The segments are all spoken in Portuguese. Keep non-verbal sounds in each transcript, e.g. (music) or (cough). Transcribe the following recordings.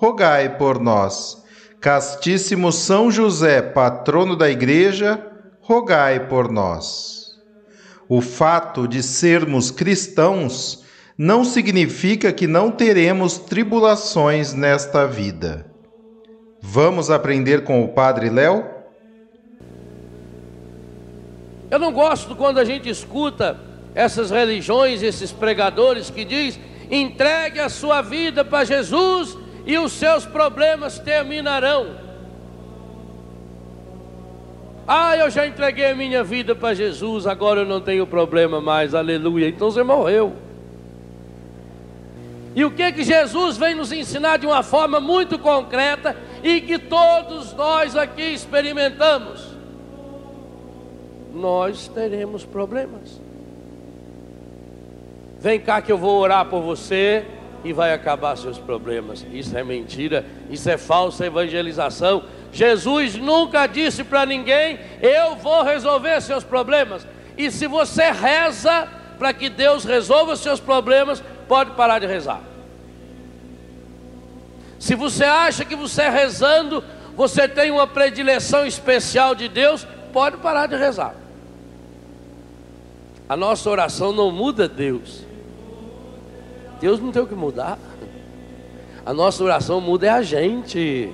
rogai por nós. Castíssimo São José, patrono da Igreja, rogai por nós. O fato de sermos cristãos não significa que não teremos tribulações nesta vida. Vamos aprender com o Padre Léo? Eu não gosto quando a gente escuta essas religiões, esses pregadores que diz: entregue a sua vida para Jesus e os seus problemas terminarão. Ah, eu já entreguei a minha vida para Jesus, agora eu não tenho problema mais, aleluia. Então você morreu. E o que que Jesus vem nos ensinar de uma forma muito concreta e que todos nós aqui experimentamos? Nós teremos problemas. Vem cá que eu vou orar por você e vai acabar seus problemas. Isso é mentira, isso é falsa evangelização. Jesus nunca disse para ninguém: Eu vou resolver seus problemas. E se você reza para que Deus resolva seus problemas, pode parar de rezar. Se você acha que você rezando, você tem uma predileção especial de Deus, pode parar de rezar. A nossa oração não muda Deus. Deus não tem o que mudar. A nossa oração muda é a gente.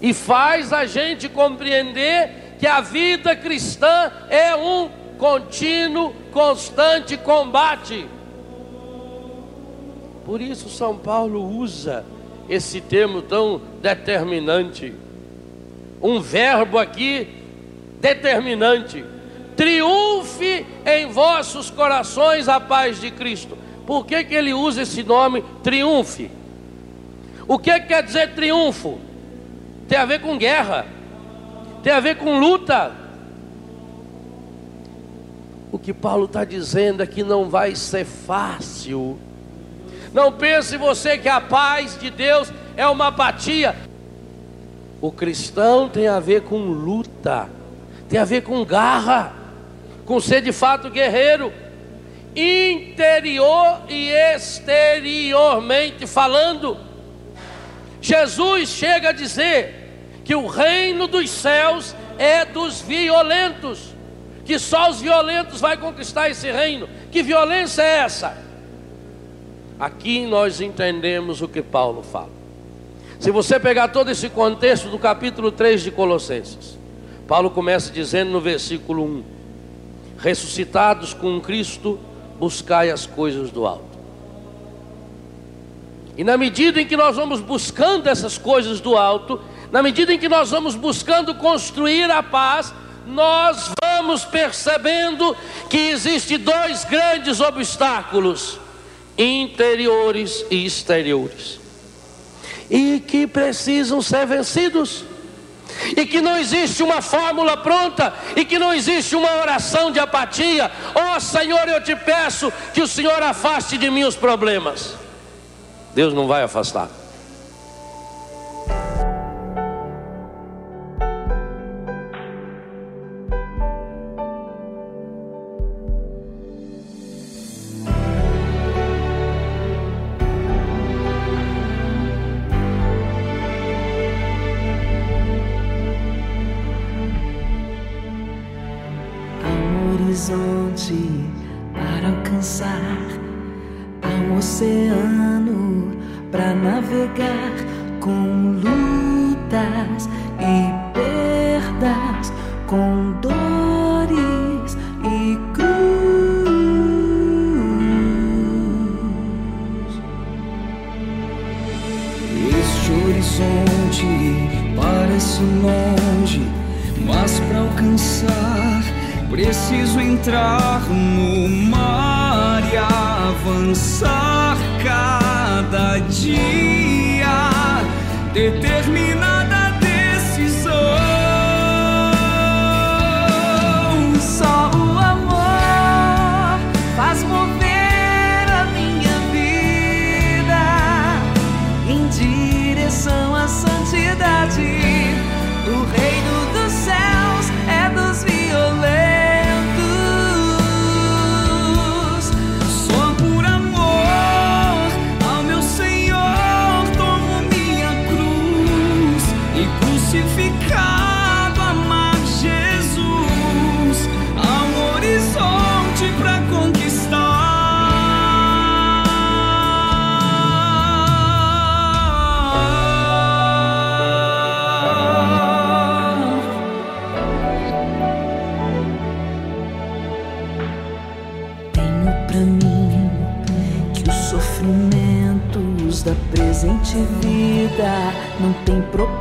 E faz a gente compreender que a vida cristã é um contínuo, constante combate. Por isso São Paulo usa esse termo tão determinante. Um verbo aqui determinante. Triunfe em vossos corações a paz de Cristo. Por que, que ele usa esse nome triunfe? O que quer dizer triunfo? Tem a ver com guerra, tem a ver com luta. O que Paulo está dizendo é que não vai ser fácil. Não pense você que a paz de Deus é uma apatia. O cristão tem a ver com luta, tem a ver com garra, com ser de fato guerreiro interior e exteriormente falando. Jesus chega a dizer que o reino dos céus é dos violentos, que só os violentos vai conquistar esse reino. Que violência é essa? Aqui nós entendemos o que Paulo fala. Se você pegar todo esse contexto do capítulo 3 de Colossenses, Paulo começa dizendo no versículo 1: ressuscitados com Cristo buscai as coisas do alto. E na medida em que nós vamos buscando essas coisas do alto, na medida em que nós vamos buscando construir a paz, nós vamos percebendo que existe dois grandes obstáculos, interiores e exteriores, e que precisam ser vencidos e que não existe uma fórmula pronta, e que não existe uma oração de apatia. Ó oh, Senhor, eu te peço que o Senhor afaste de mim os problemas. Deus não vai afastar. horizonte para alcançar. Há um oceano para navegar com lutas e perdas, com dores e cruz. Este horizonte parece longe, mas para alcançar preciso entrar no mar e avançar cada dia. Determinar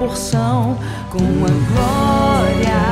tem proporção com a glória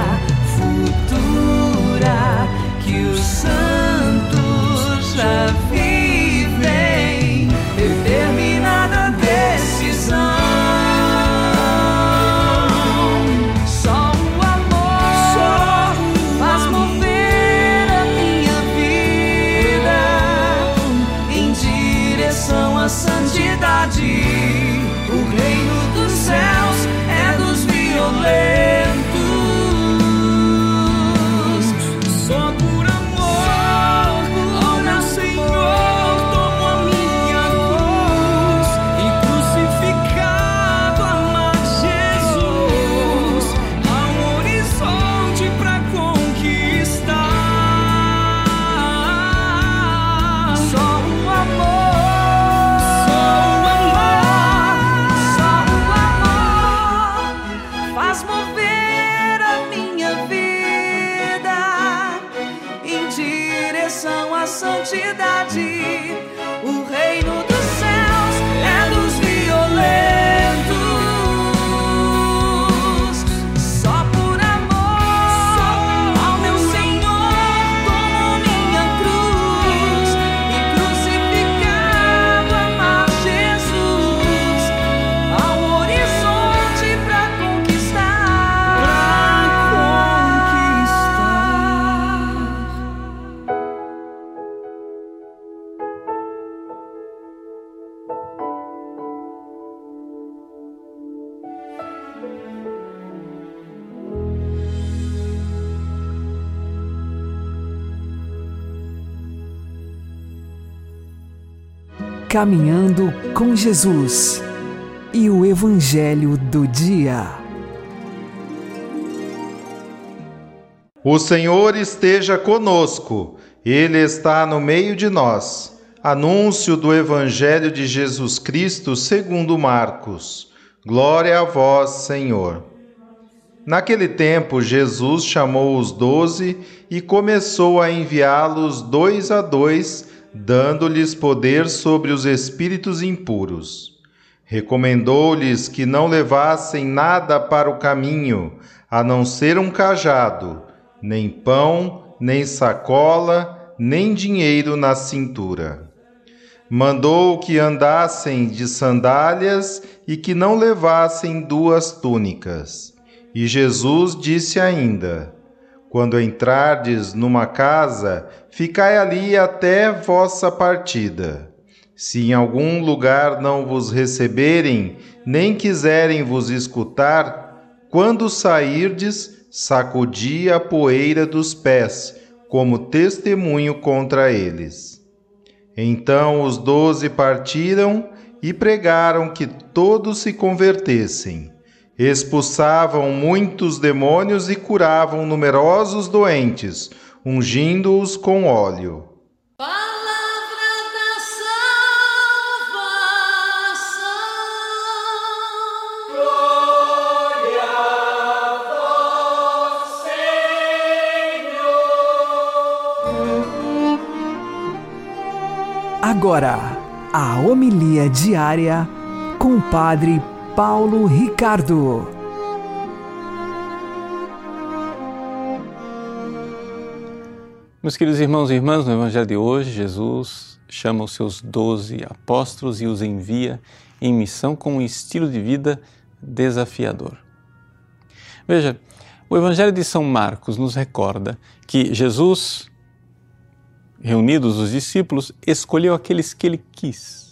Caminhando com Jesus e o Evangelho do Dia. O Senhor esteja conosco, Ele está no meio de nós. Anúncio do Evangelho de Jesus Cristo segundo Marcos. Glória a vós, Senhor. Naquele tempo, Jesus chamou os doze e começou a enviá-los dois a dois dando-lhes poder sobre os espíritos impuros. Recomendou-lhes que não levassem nada para o caminho, a não ser um cajado, nem pão, nem sacola, nem dinheiro na cintura. Mandou que andassem de sandálias e que não levassem duas túnicas. E Jesus disse ainda: quando entrardes numa casa, ficai ali até vossa partida. Se em algum lugar não vos receberem, nem quiserem vos escutar, quando sairdes, sacudi a poeira dos pés, como testemunho contra eles. Então os doze partiram e pregaram que todos se convertessem expulsavam muitos demônios e curavam numerosos doentes, ungindo-os com óleo. Agora, a homilia diária com o Padre Paulo Ricardo. Meus queridos irmãos e irmãs, no Evangelho de hoje, Jesus chama os seus doze apóstolos e os envia em missão com um estilo de vida desafiador. Veja, o Evangelho de São Marcos nos recorda que Jesus, reunidos os discípulos, escolheu aqueles que ele quis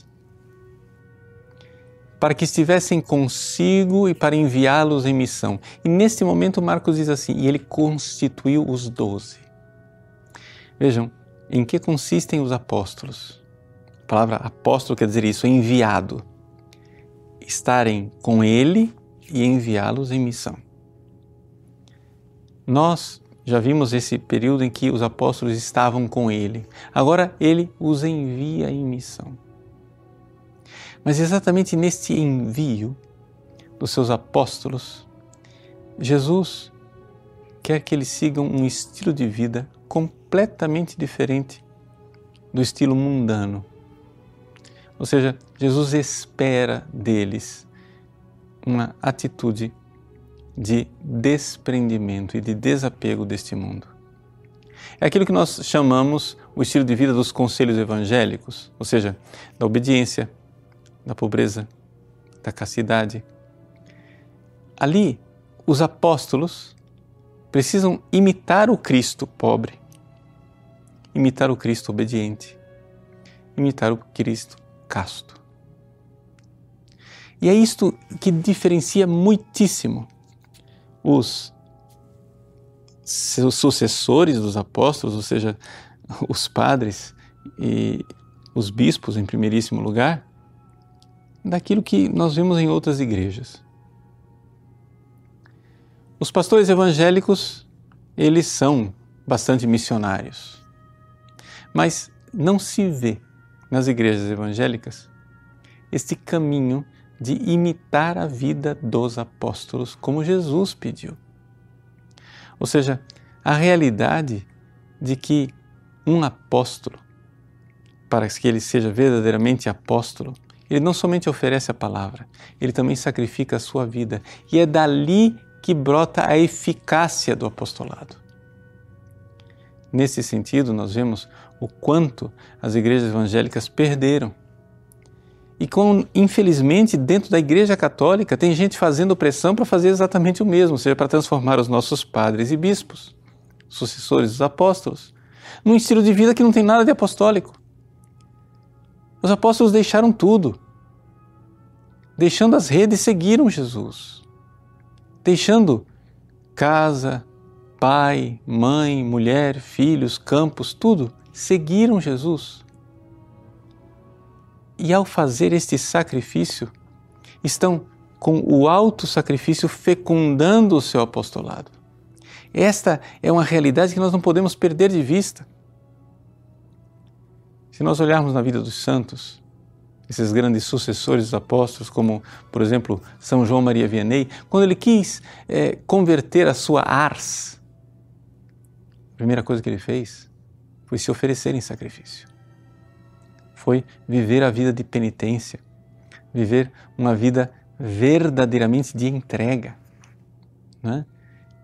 para que estivessem consigo e para enviá-los em missão. E neste momento Marcos diz assim: e ele constituiu os doze. Vejam, em que consistem os apóstolos? A palavra apóstolo quer dizer isso, enviado. Estarem com ele e enviá-los em missão. Nós já vimos esse período em que os apóstolos estavam com ele. Agora ele os envia em missão. Mas exatamente neste envio dos seus apóstolos, Jesus quer que eles sigam um estilo de vida completamente diferente do estilo mundano. Ou seja, Jesus espera deles uma atitude de desprendimento e de desapego deste mundo. É aquilo que nós chamamos o estilo de vida dos conselhos evangélicos, ou seja, da obediência, da pobreza, da castidade. Ali, os apóstolos precisam imitar o Cristo pobre, imitar o Cristo obediente, imitar o Cristo casto. E é isto que diferencia muitíssimo os seus sucessores dos apóstolos, ou seja, os padres e os bispos em primeiríssimo lugar, daquilo que nós vemos em outras igrejas. Os pastores evangélicos, eles são bastante missionários, mas não se vê nas igrejas evangélicas este caminho de imitar a vida dos apóstolos como Jesus pediu. Ou seja, a realidade de que um apóstolo, para que ele seja verdadeiramente apóstolo, ele não somente oferece a palavra, ele também sacrifica a sua vida. E é dali que brota a eficácia do apostolado. Nesse sentido, nós vemos o quanto as igrejas evangélicas perderam. E infelizmente, dentro da Igreja Católica, tem gente fazendo pressão para fazer exatamente o mesmo, ou seja, para transformar os nossos padres e bispos, sucessores dos apóstolos, num estilo de vida que não tem nada de apostólico. Os apóstolos deixaram tudo. Deixando as redes, seguiram Jesus. Deixando casa, pai, mãe, mulher, filhos, campos, tudo, seguiram Jesus. E ao fazer este sacrifício, estão com o alto sacrifício fecundando o seu apostolado. Esta é uma realidade que nós não podemos perder de vista. Se nós olharmos na vida dos santos, esses grandes sucessores dos apóstolos, como, por exemplo, São João Maria Vianney, quando ele quis é, converter a sua ars, a primeira coisa que ele fez foi se oferecer em sacrifício. Foi viver a vida de penitência, viver uma vida verdadeiramente de entrega. Né?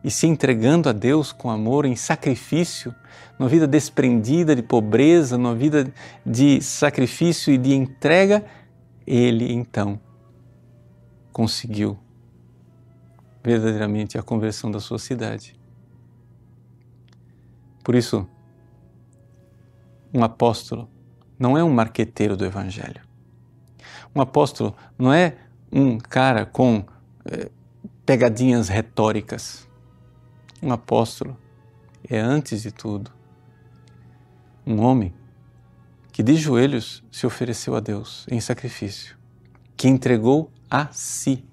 E se entregando a Deus com amor, em sacrifício, numa vida desprendida de pobreza, numa vida de sacrifício e de entrega, ele então conseguiu verdadeiramente a conversão da sua cidade. Por isso, um apóstolo não é um marqueteiro do Evangelho. Um apóstolo não é um cara com eh, pegadinhas retóricas um apóstolo é, antes de tudo, um homem que de joelhos se ofereceu a Deus em sacrifício, que entregou a si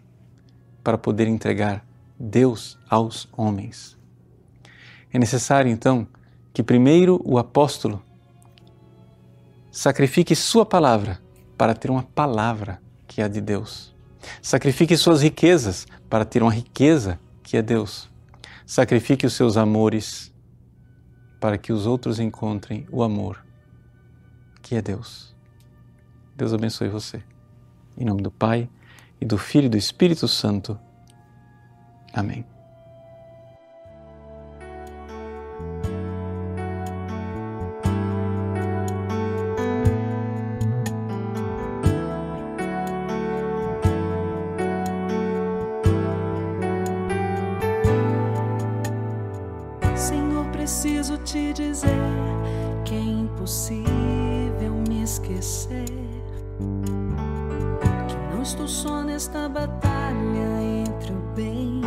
para poder entregar Deus aos homens. É necessário então que primeiro o apóstolo sacrifique sua palavra para ter uma palavra que é a de Deus. Sacrifique suas riquezas para ter uma riqueza que é Deus. Sacrifique os seus amores para que os outros encontrem o amor, que é Deus. Deus abençoe você. Em nome do Pai, e do Filho e do Espírito Santo. Amém. preciso te dizer que é impossível me esquecer. Que não estou só nesta batalha entre o bem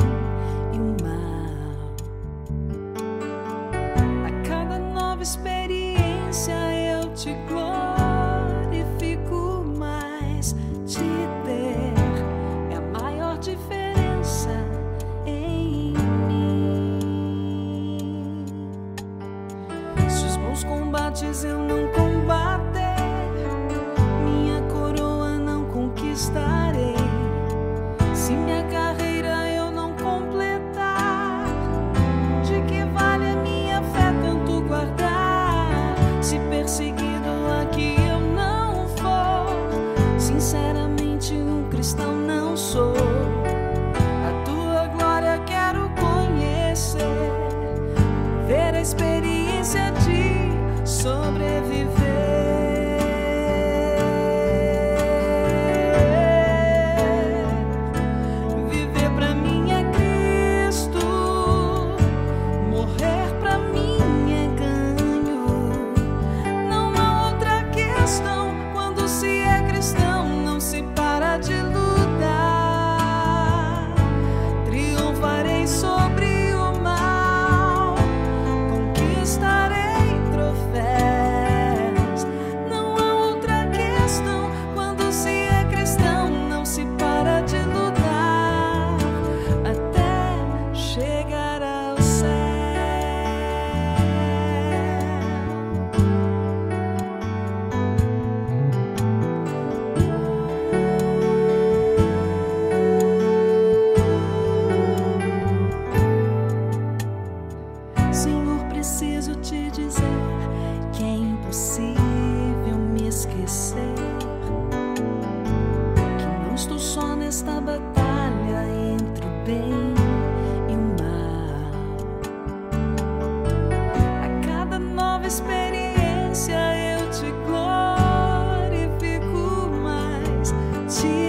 情。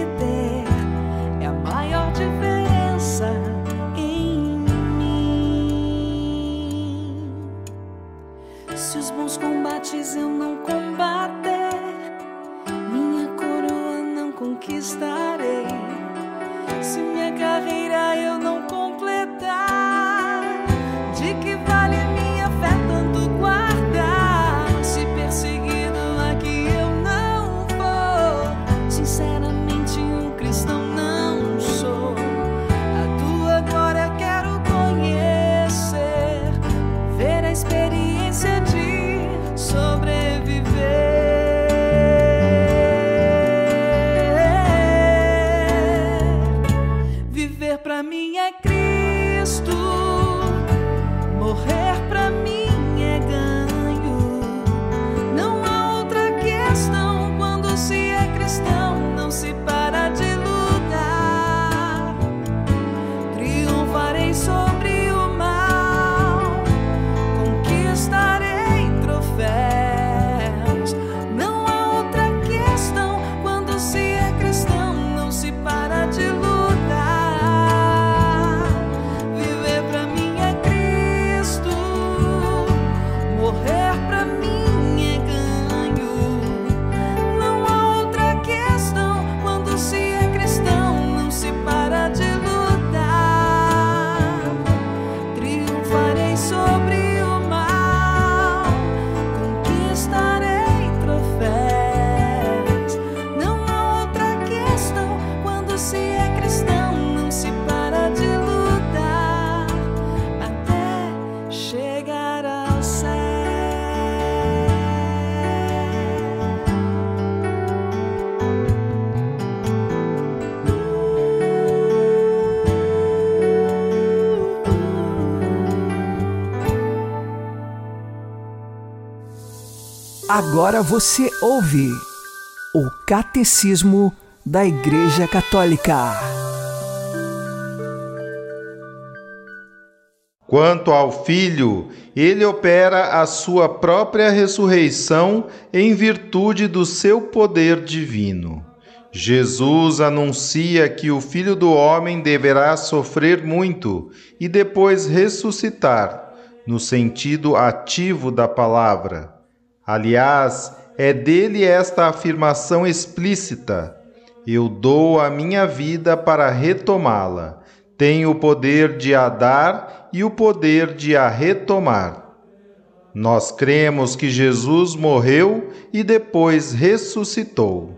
Agora você ouve o Catecismo da Igreja Católica. Quanto ao Filho, ele opera a sua própria ressurreição em virtude do seu poder divino. Jesus anuncia que o Filho do Homem deverá sofrer muito e depois ressuscitar, no sentido ativo da palavra. Aliás, é dele esta afirmação explícita: Eu dou a minha vida para retomá-la. Tenho o poder de a dar e o poder de a retomar. Nós cremos que Jesus morreu e depois ressuscitou.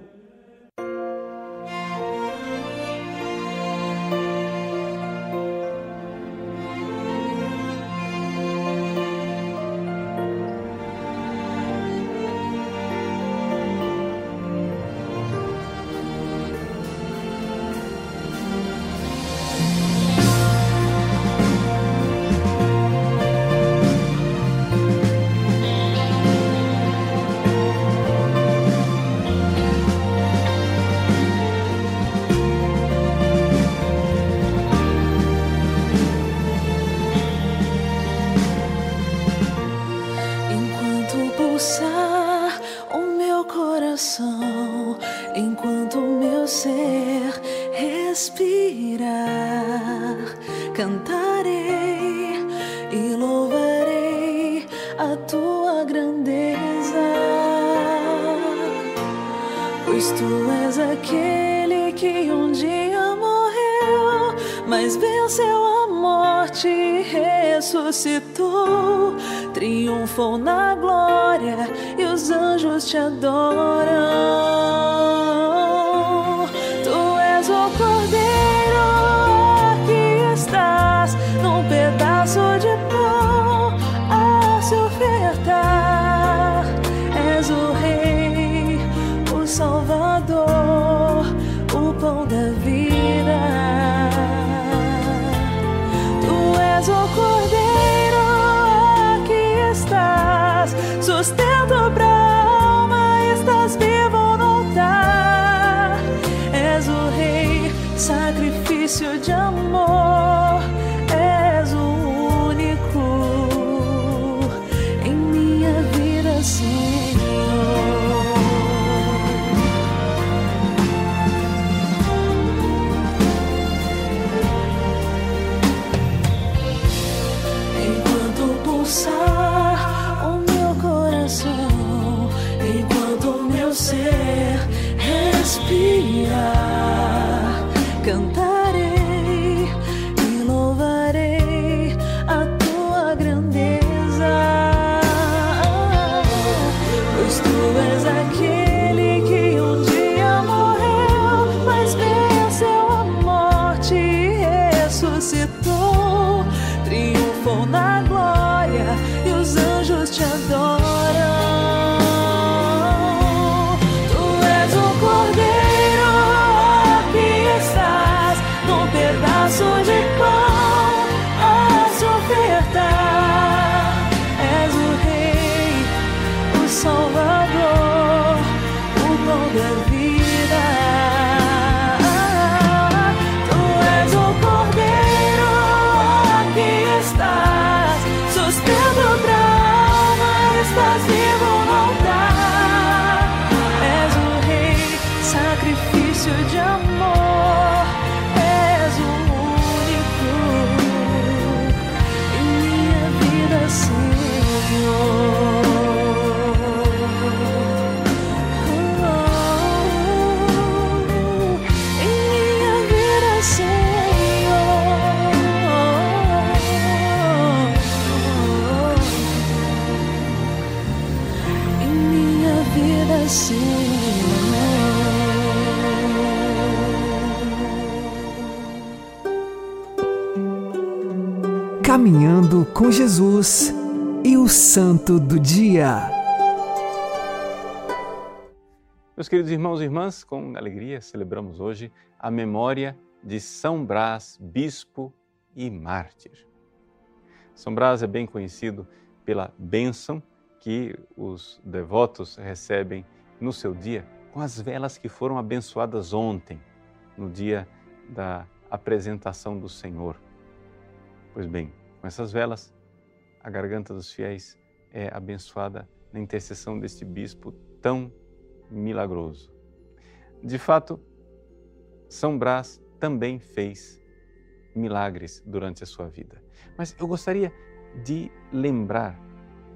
Cantarei e louvarei a tua grandeza, pois tu és aquele que um dia morreu, mas venceu a morte e ressuscitou, triunfou na glória e os anjos te adoram. Sacrifício de amor, com Jesus e o Santo do Dia. Meus queridos irmãos e irmãs, com alegria celebramos hoje a memória de São Brás, bispo e mártir. São Brás é bem conhecido pela bênção que os devotos recebem no seu dia com as velas que foram abençoadas ontem, no dia da apresentação do Senhor. Pois bem, com essas velas, a garganta dos fiéis é abençoada na intercessão deste bispo tão milagroso. De fato, São Brás também fez milagres durante a sua vida. Mas eu gostaria de lembrar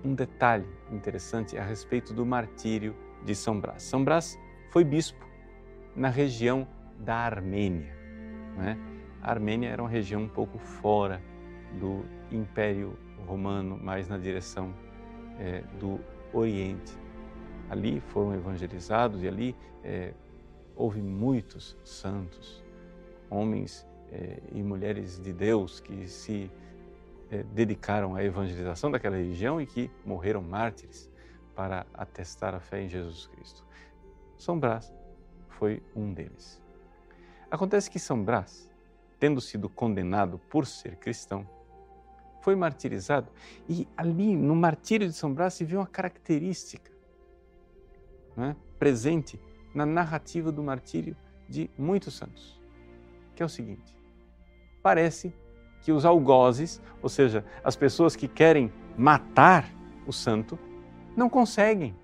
um detalhe interessante a respeito do martírio de São Brás. São Brás foi bispo na região da Armênia. Né? A Armênia era uma região um pouco fora do Império Romano, mais na direção é, do Oriente. Ali foram evangelizados e ali é, houve muitos santos, homens é, e mulheres de Deus que se é, dedicaram à evangelização daquela região e que morreram mártires para atestar a fé em Jesus Cristo. São Brás foi um deles. Acontece que São Brás, tendo sido condenado por ser cristão, foi martirizado e ali no martírio de São Brás se vê uma característica né, presente na narrativa do martírio de muitos santos, que é o seguinte: parece que os algozes, ou seja, as pessoas que querem matar o santo, não conseguem.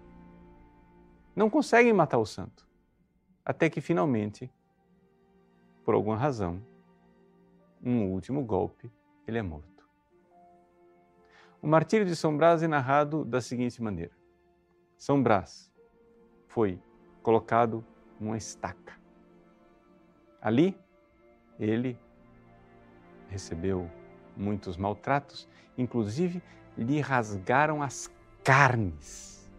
Não conseguem matar o santo. Até que finalmente, por alguma razão, um último golpe, ele é morto. O martírio de São Brás é narrado da seguinte maneira: São Brás foi colocado numa estaca. Ali, ele recebeu muitos maltratos, inclusive lhe rasgaram as carnes.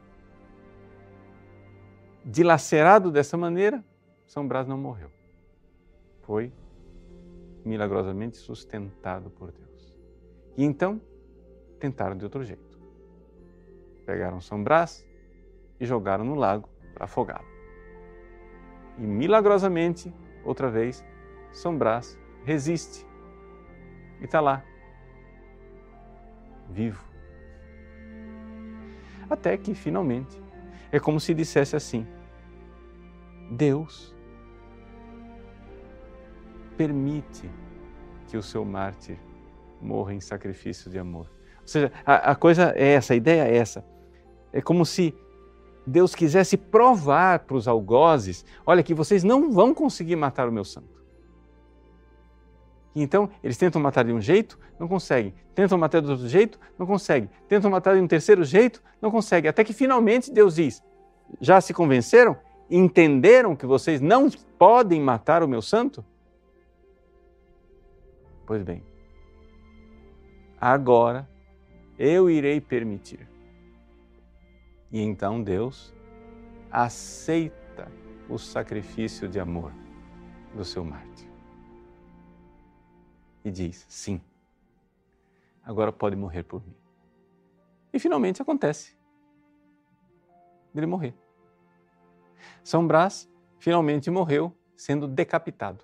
Dilacerado dessa maneira, São Brás não morreu. Foi milagrosamente sustentado por Deus. E então tentaram de outro jeito. Pegaram São Brás e jogaram no lago para afogá-lo. E milagrosamente, outra vez, São Brás resiste e está lá, vivo. Até que finalmente é como se dissesse assim: Deus permite que o seu mártir morra em sacrifício de amor. Ou seja, a, a coisa é essa, a ideia é essa. É como se Deus quisesse provar para os algozes: olha, que vocês não vão conseguir matar o meu santo. Então, eles tentam matar de um jeito, não conseguem. Tentam matar de outro jeito, não conseguem. Tentam matar de um terceiro jeito, não conseguem. Até que finalmente Deus diz: Já se convenceram? Entenderam que vocês não podem matar o meu santo? Pois bem, agora eu irei permitir. E então Deus aceita o sacrifício de amor do seu mártir e diz: sim, agora pode morrer por mim. E finalmente acontece ele morrer. São Brás finalmente morreu sendo decapitado.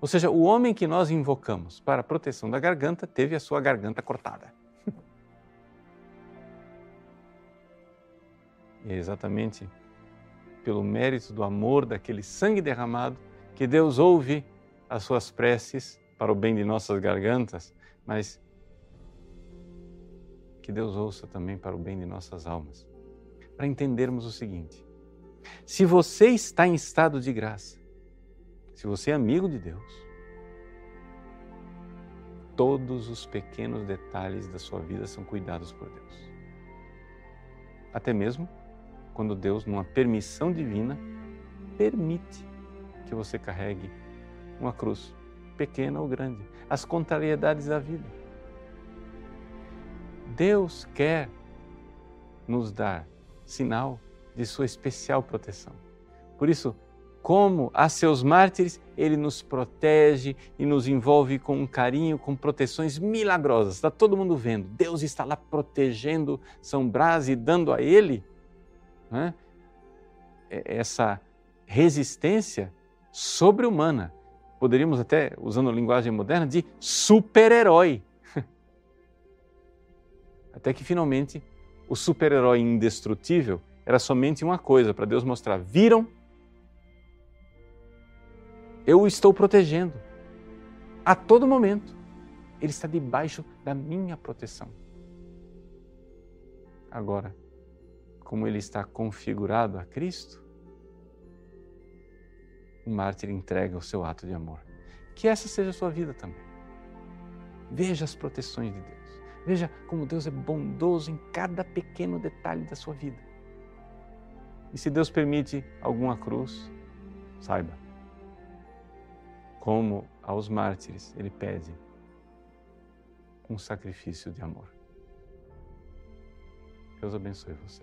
Ou seja, o homem que nós invocamos para a proteção da garganta teve a sua garganta cortada. E é exatamente pelo mérito do amor daquele sangue derramado que Deus ouve as suas preces para o bem de nossas gargantas, mas que Deus ouça também para o bem de nossas almas. Para entendermos o seguinte: se você está em estado de graça, se você é amigo de Deus, todos os pequenos detalhes da sua vida são cuidados por Deus. Até mesmo quando Deus, numa permissão divina, permite que você carregue uma cruz pequena ou grande, as contrariedades da vida. Deus quer nos dar sinal de sua especial proteção. Por isso, como a seus mártires, ele nos protege e nos envolve com um carinho, com proteções milagrosas. Está todo mundo vendo. Deus está lá protegendo São Brás e dando a ele né, essa resistência sobre-humana poderíamos até, usando a linguagem moderna, de super-herói. (laughs) Até que finalmente o super-herói indestrutível era somente uma coisa para Deus mostrar: viram? Eu o estou protegendo a todo momento. Ele está debaixo da minha proteção. Agora, como ele está configurado a Cristo, o mártir entrega o seu ato de amor. Que essa seja a sua vida também. Veja as proteções de Deus. Veja como Deus é bondoso em cada pequeno detalhe da sua vida. E se Deus permite alguma cruz, saiba, como aos mártires ele pede um sacrifício de amor. Deus abençoe você.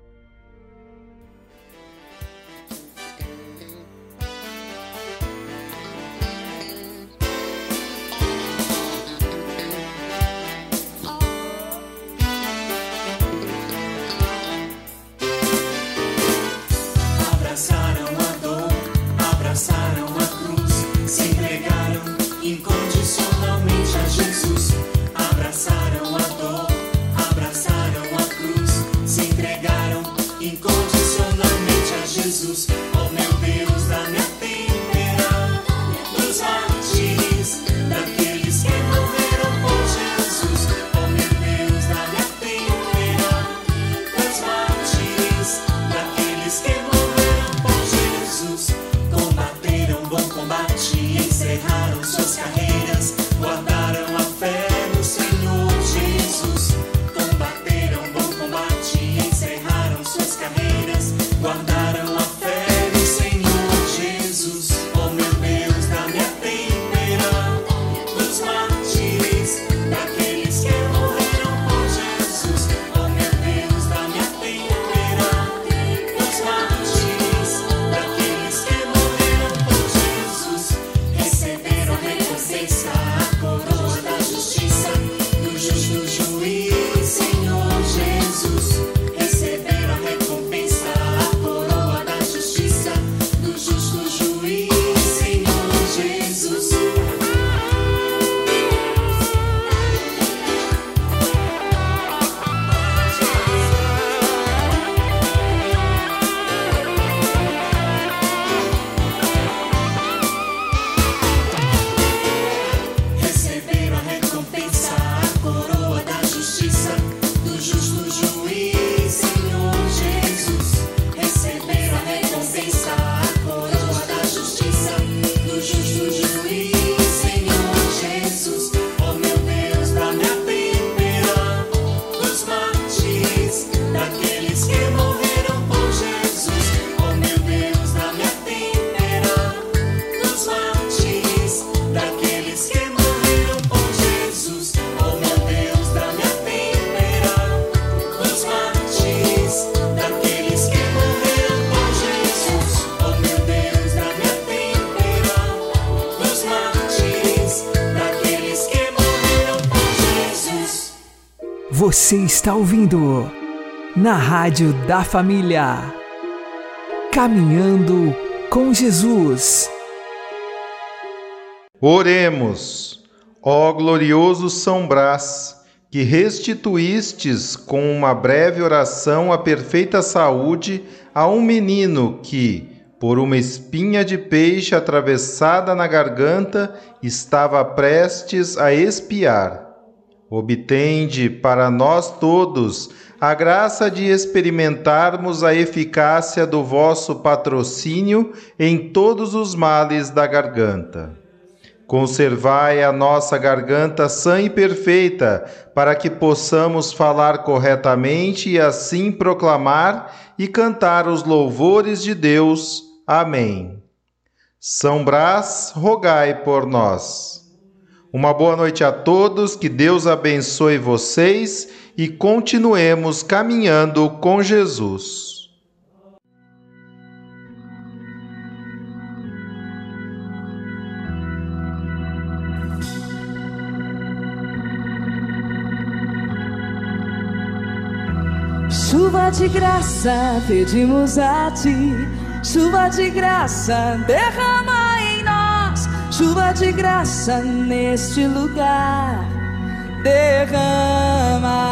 Você está ouvindo na Rádio da Família. Caminhando com Jesus. Oremos, ó glorioso São Brás, que restituístes com uma breve oração a perfeita saúde a um menino que, por uma espinha de peixe atravessada na garganta, estava prestes a expiar. Obtende para nós todos a graça de experimentarmos a eficácia do vosso patrocínio em todos os males da garganta. Conservai a nossa garganta sã e perfeita, para que possamos falar corretamente e assim proclamar e cantar os louvores de Deus. Amém. São Brás, rogai por nós. Uma boa noite a todos, que Deus abençoe vocês e continuemos caminhando com Jesus. Chuva de graça, pedimos a ti. Chuva de graça, derrama. Chuva de graça neste lugar. Derrama.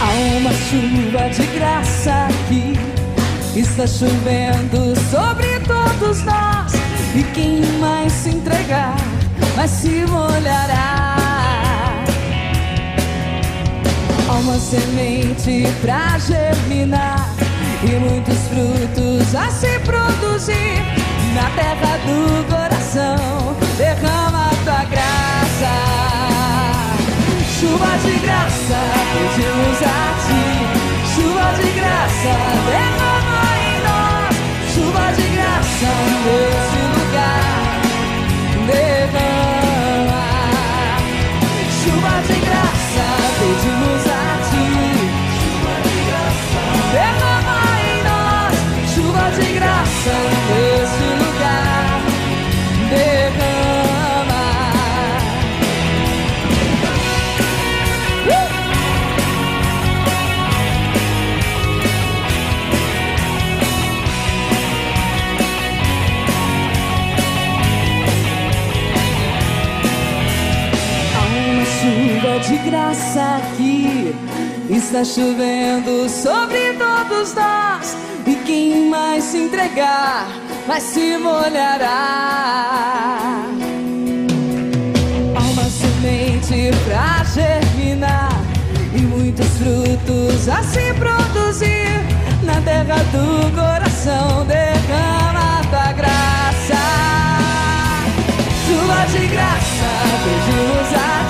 Há uma chuva de graça aqui. Está chovendo sobre todos nós. E quem mais se entregar, mas se molhará. Há uma semente pra germinar e muitos frutos a se produzir na terra do coração. Derrama Está chovendo sobre todos nós. E quem mais se entregar, vai se molhará. Há uma semente pra germinar. E muitos frutos a se produzir. Na terra do coração, derrama tua graça. Chuva de graça, pedimos a